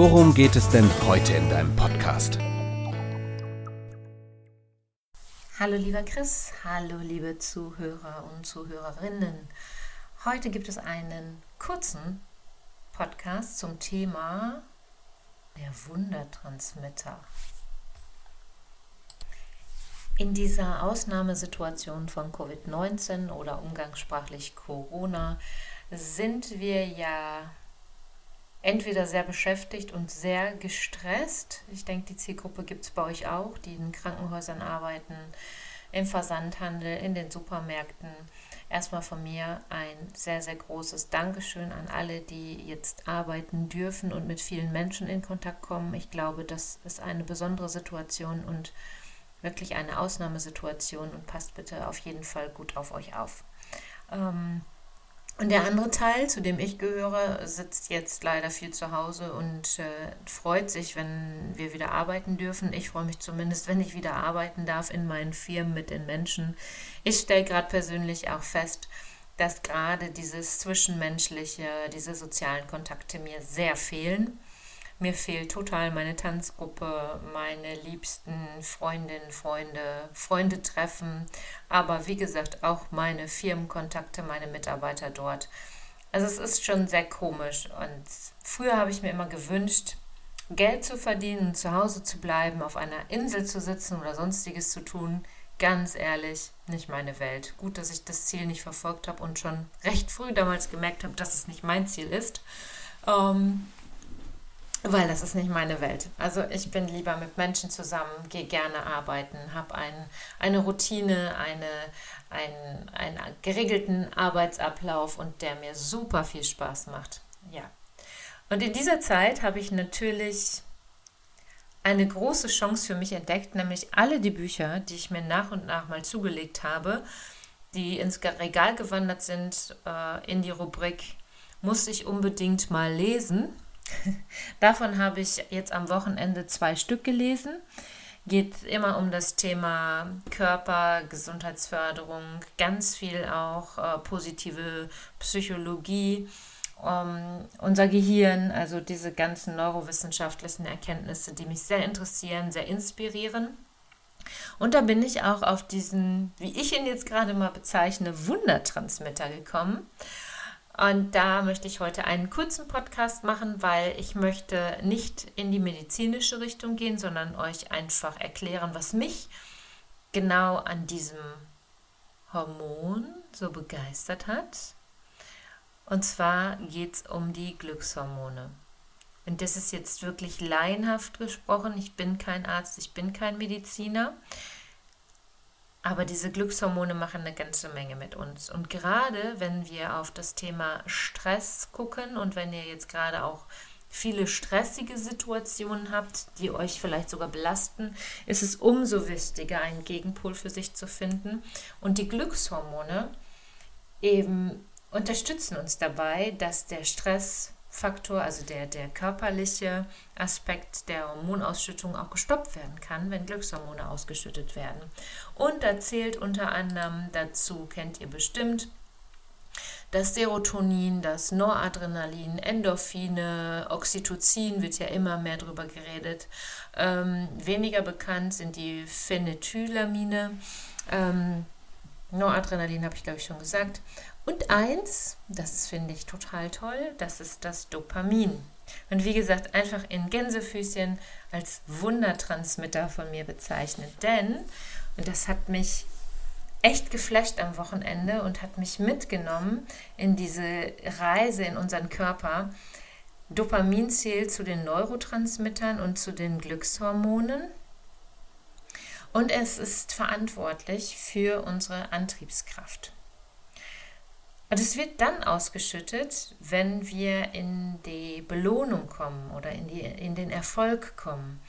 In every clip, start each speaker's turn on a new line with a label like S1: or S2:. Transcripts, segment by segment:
S1: worum geht es denn heute in deinem Podcast?
S2: Hallo lieber Chris, hallo liebe Zuhörer und Zuhörerinnen. Heute gibt es einen kurzen Podcast zum Thema der Wundertransmitter. In dieser Ausnahmesituation von Covid-19 oder umgangssprachlich Corona sind wir ja entweder sehr beschäftigt und sehr gestresst. Ich denke, die Zielgruppe gibt es bei euch auch, die in Krankenhäusern arbeiten, im Versandhandel, in den Supermärkten erstmal von mir ein sehr, sehr großes Dankeschön an alle, die jetzt arbeiten dürfen und mit vielen Menschen in Kontakt kommen. Ich glaube, das ist eine besondere Situation und wirklich eine Ausnahmesituation und passt bitte auf jeden Fall gut auf euch auf. Ähm, und der andere Teil, zu dem ich gehöre, sitzt jetzt leider viel zu Hause und äh, freut sich, wenn wir wieder arbeiten dürfen. Ich freue mich zumindest, wenn ich wieder arbeiten darf in meinen Firmen mit den Menschen. Ich stelle gerade persönlich auch fest, dass gerade dieses Zwischenmenschliche, diese sozialen Kontakte mir sehr fehlen. Mir fehlt total meine Tanzgruppe, meine liebsten Freundinnen, Freunde, Freunde treffen, aber wie gesagt auch meine Firmenkontakte, meine Mitarbeiter dort. Also es ist schon sehr komisch und früher habe ich mir immer gewünscht, Geld zu verdienen, zu Hause zu bleiben, auf einer Insel zu sitzen oder sonstiges zu tun. Ganz ehrlich, nicht meine Welt. Gut, dass ich das Ziel nicht verfolgt habe und schon recht früh damals gemerkt habe, dass es nicht mein Ziel ist. Ähm, weil das ist nicht meine Welt. Also ich bin lieber mit Menschen zusammen, gehe gerne arbeiten, habe ein, eine Routine, eine, ein, einen geregelten Arbeitsablauf und der mir super viel Spaß macht. Ja. Und in dieser Zeit habe ich natürlich eine große Chance für mich entdeckt, nämlich alle die Bücher, die ich mir nach und nach mal zugelegt habe, die ins Regal gewandert sind, äh, in die Rubrik, muss ich unbedingt mal lesen Davon habe ich jetzt am Wochenende zwei Stück gelesen. Geht immer um das Thema Körper, Gesundheitsförderung, ganz viel auch äh, positive Psychologie, um unser Gehirn, also diese ganzen neurowissenschaftlichen Erkenntnisse, die mich sehr interessieren, sehr inspirieren. Und da bin ich auch auf diesen, wie ich ihn jetzt gerade mal bezeichne, Wundertransmitter gekommen. Und da möchte ich heute einen kurzen Podcast machen, weil ich möchte nicht in die medizinische Richtung gehen, sondern euch einfach erklären, was mich genau an diesem Hormon so begeistert hat. Und zwar geht es um die Glückshormone. Und das ist jetzt wirklich laienhaft gesprochen. Ich bin kein Arzt, ich bin kein Mediziner. Aber diese Glückshormone machen eine ganze Menge mit uns. Und gerade wenn wir auf das Thema Stress gucken und wenn ihr jetzt gerade auch viele stressige Situationen habt, die euch vielleicht sogar belasten, ist es umso wichtiger, einen Gegenpol für sich zu finden. Und die Glückshormone eben unterstützen uns dabei, dass der Stress Faktor, also der, der körperliche Aspekt der Hormonausschüttung auch gestoppt werden kann, wenn Glückshormone ausgeschüttet werden. Und da zählt unter anderem dazu, kennt ihr bestimmt, das Serotonin, das Noradrenalin, Endorphine, Oxytocin wird ja immer mehr darüber geredet. Ähm, weniger bekannt sind die Phenethylamine. Ähm, Noradrenalin habe ich glaube ich schon gesagt. Und eins, das finde ich total toll, das ist das Dopamin. Und wie gesagt, einfach in Gänsefüßchen als Wundertransmitter von mir bezeichnet. Denn, und das hat mich echt geflasht am Wochenende und hat mich mitgenommen in diese Reise in unseren Körper. Dopamin zählt zu den Neurotransmittern und zu den Glückshormonen. Und es ist verantwortlich für unsere Antriebskraft. Und es wird dann ausgeschüttet, wenn wir in die Belohnung kommen oder in, die, in den Erfolg kommen.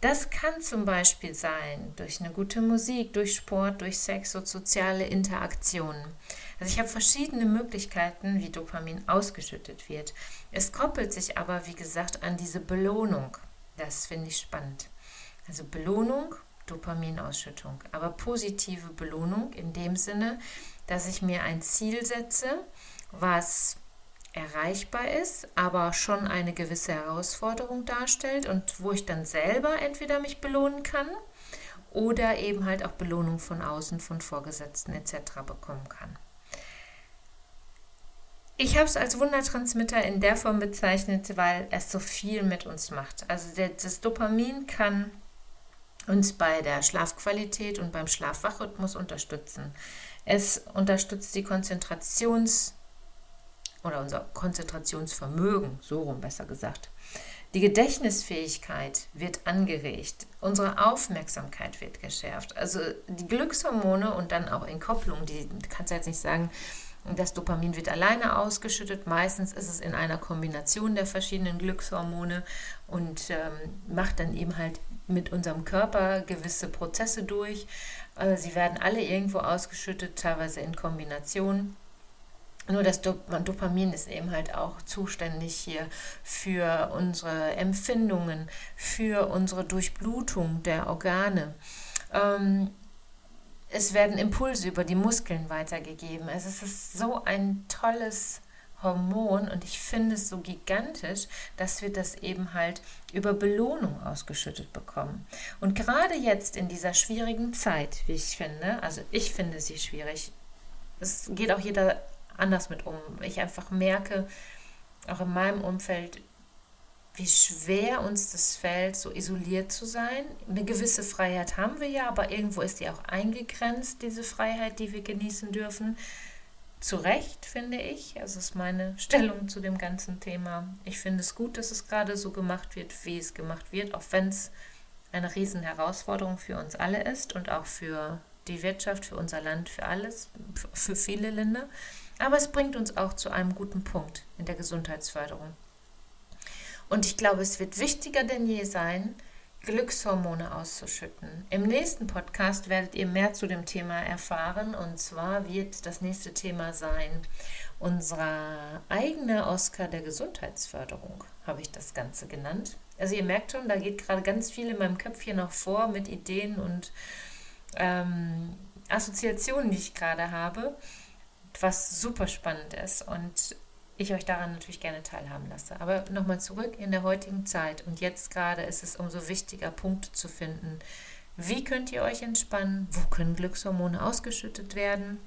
S2: Das kann zum Beispiel sein durch eine gute Musik, durch Sport, durch Sex und soziale Interaktionen. Also ich habe verschiedene Möglichkeiten, wie Dopamin ausgeschüttet wird. Es koppelt sich aber, wie gesagt, an diese Belohnung. Das finde ich spannend. Also Belohnung, Dopaminausschüttung, aber positive Belohnung in dem Sinne, dass ich mir ein Ziel setze, was erreichbar ist, aber schon eine gewisse Herausforderung darstellt und wo ich dann selber entweder mich belohnen kann oder eben halt auch Belohnung von außen, von Vorgesetzten etc. bekommen kann. Ich habe es als Wundertransmitter in der Form bezeichnet, weil es so viel mit uns macht. Also das Dopamin kann uns bei der Schlafqualität und beim Schlafwachrhythmus unterstützen. Es unterstützt die Konzentrations- oder unser Konzentrationsvermögen, so rum besser gesagt. Die Gedächtnisfähigkeit wird angeregt, unsere Aufmerksamkeit wird geschärft. Also die Glückshormone und dann auch in Kopplung, die kannst du jetzt nicht sagen, das Dopamin wird alleine ausgeschüttet. Meistens ist es in einer Kombination der verschiedenen Glückshormone und ähm, macht dann eben halt mit unserem Körper gewisse Prozesse durch. Also sie werden alle irgendwo ausgeschüttet, teilweise in Kombination. Nur das Dopamin ist eben halt auch zuständig hier für unsere Empfindungen, für unsere Durchblutung der Organe. Ähm, es werden Impulse über die Muskeln weitergegeben. Es ist so ein tolles Hormon und ich finde es so gigantisch, dass wir das eben halt über Belohnung ausgeschüttet bekommen. Und gerade jetzt in dieser schwierigen Zeit, wie ich finde, also ich finde sie schwierig, es geht auch jeder anders mit um. Ich einfach merke, auch in meinem Umfeld, wie schwer uns das fällt, so isoliert zu sein. Eine gewisse Freiheit haben wir ja, aber irgendwo ist die auch eingegrenzt, diese Freiheit, die wir genießen dürfen. Zu Recht, finde ich. Also ist meine Stellung zu dem ganzen Thema. Ich finde es gut, dass es gerade so gemacht wird, wie es gemacht wird, auch wenn es eine riesen Herausforderung für uns alle ist und auch für die Wirtschaft, für unser Land, für alles, für viele Länder. Aber es bringt uns auch zu einem guten Punkt in der Gesundheitsförderung. Und ich glaube, es wird wichtiger denn je sein, Glückshormone auszuschütten. Im nächsten Podcast werdet ihr mehr zu dem Thema erfahren. Und zwar wird das nächste Thema sein, unser eigener Oscar der Gesundheitsförderung, habe ich das Ganze genannt. Also ihr merkt schon, da geht gerade ganz viel in meinem Köpfchen noch vor mit Ideen und ähm, Assoziationen, die ich gerade habe was super spannend ist und ich euch daran natürlich gerne teilhaben lasse. Aber nochmal zurück in der heutigen Zeit und jetzt gerade ist es umso wichtiger, Punkte zu finden. Wie könnt ihr euch entspannen? Wo können Glückshormone ausgeschüttet werden?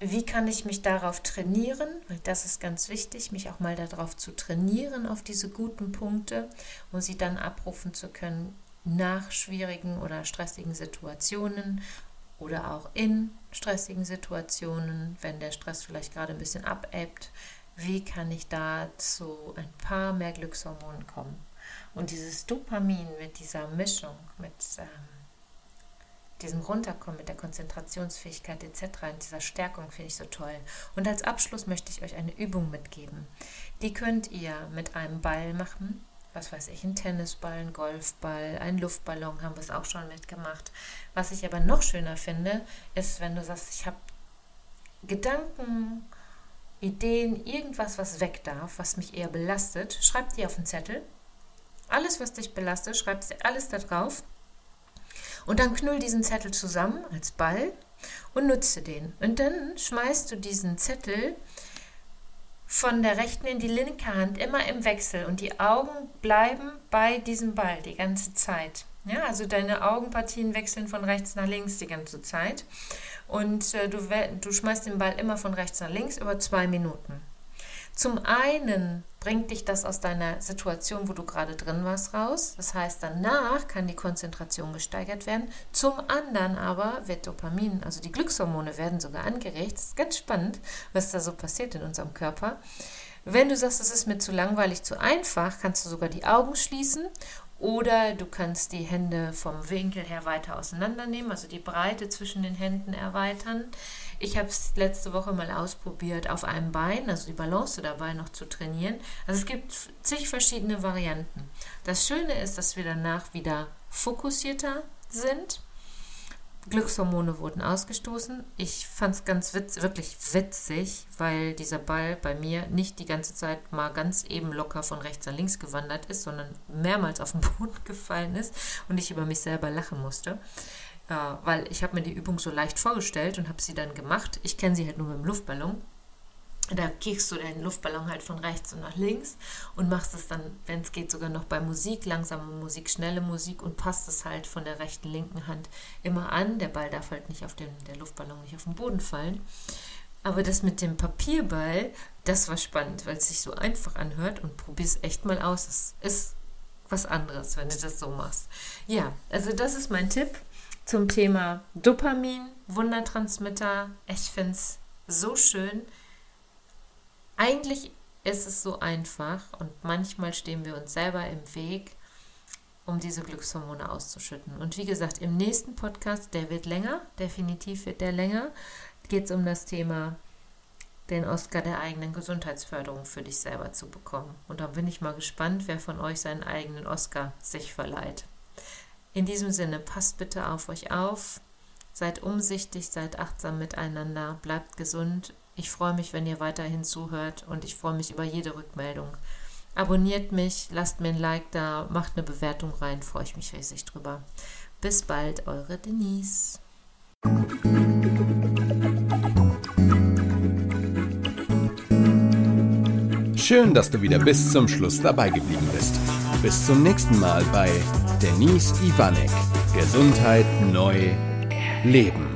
S2: Wie kann ich mich darauf trainieren? Weil das ist ganz wichtig, mich auch mal darauf zu trainieren, auf diese guten Punkte, um sie dann abrufen zu können nach schwierigen oder stressigen Situationen oder auch in stressigen Situationen, wenn der Stress vielleicht gerade ein bisschen abebbt, wie kann ich da zu ein paar mehr Glückshormonen kommen? Und dieses Dopamin mit dieser Mischung, mit ähm, diesem Runterkommen, mit der Konzentrationsfähigkeit etc., in dieser Stärkung finde ich so toll. Und als Abschluss möchte ich euch eine Übung mitgeben. Die könnt ihr mit einem Ball machen, was weiß ich, ein Tennisball, ein Golfball, ein Luftballon haben wir es auch schon mitgemacht. Was ich aber noch schöner finde, ist, wenn du sagst, ich habe Gedanken, Ideen, irgendwas, was weg darf, was mich eher belastet, schreib die auf den Zettel. Alles, was dich belastet, schreib alles da drauf. Und dann knüll diesen Zettel zusammen als Ball und nutze den. Und dann schmeißt du diesen Zettel von der rechten in die linke Hand immer im Wechsel und die Augen bleiben bei diesem Ball die ganze Zeit. Ja, also deine Augenpartien wechseln von rechts nach links die ganze Zeit und äh, du, du schmeißt den Ball immer von rechts nach links über zwei Minuten. Zum einen bringt dich das aus deiner Situation, wo du gerade drin warst, raus. Das heißt, danach kann die Konzentration gesteigert werden. Zum anderen aber wird Dopamin, also die Glückshormone werden sogar angeregt. Das ist ganz spannend, was da so passiert in unserem Körper. Wenn du sagst, es ist mir zu langweilig, zu einfach, kannst du sogar die Augen schließen oder du kannst die Hände vom Winkel her weiter auseinandernehmen, also die Breite zwischen den Händen erweitern. Ich habe es letzte Woche mal ausprobiert, auf einem Bein, also die Balance dabei noch zu trainieren. Also es gibt zig verschiedene Varianten. Das Schöne ist, dass wir danach wieder fokussierter sind Glückshormone wurden ausgestoßen. Ich fand es ganz witz, wirklich witzig, weil dieser Ball bei mir nicht die ganze Zeit mal ganz eben locker von rechts nach links gewandert ist, sondern mehrmals auf den Boden gefallen ist und ich über mich selber lachen musste. Äh, weil ich habe mir die Übung so leicht vorgestellt und habe sie dann gemacht. Ich kenne sie halt nur mit dem Luftballon da kickst du den Luftballon halt von rechts und nach links und machst es dann, wenn es geht, sogar noch bei Musik, langsame Musik, schnelle Musik und passt es halt von der rechten, linken Hand immer an. Der Ball darf halt nicht auf den, der Luftballon nicht auf den Boden fallen. Aber das mit dem Papierball, das war spannend, weil es sich so einfach anhört und probier es echt mal aus. Es ist was anderes, wenn du das so machst. Ja, also das ist mein Tipp zum Thema Dopamin, Wundertransmitter. Ich finde es so schön eigentlich ist es so einfach und manchmal stehen wir uns selber im Weg, um diese Glückshormone auszuschütten. Und wie gesagt, im nächsten Podcast, der wird länger, definitiv wird der länger, geht es um das Thema, den Oscar der eigenen Gesundheitsförderung für dich selber zu bekommen. Und da bin ich mal gespannt, wer von euch seinen eigenen Oscar sich verleiht. In diesem Sinne, passt bitte auf euch auf, seid umsichtig, seid achtsam miteinander, bleibt gesund ich freue mich, wenn ihr weiterhin zuhört und ich freue mich über jede Rückmeldung. Abonniert mich, lasst mir ein Like da, macht eine Bewertung rein, freue ich mich riesig drüber. Bis bald, eure Denise.
S1: Schön, dass du wieder bis zum Schluss dabei geblieben bist. Bis zum nächsten Mal bei Denise Ivanek. Gesundheit neu leben.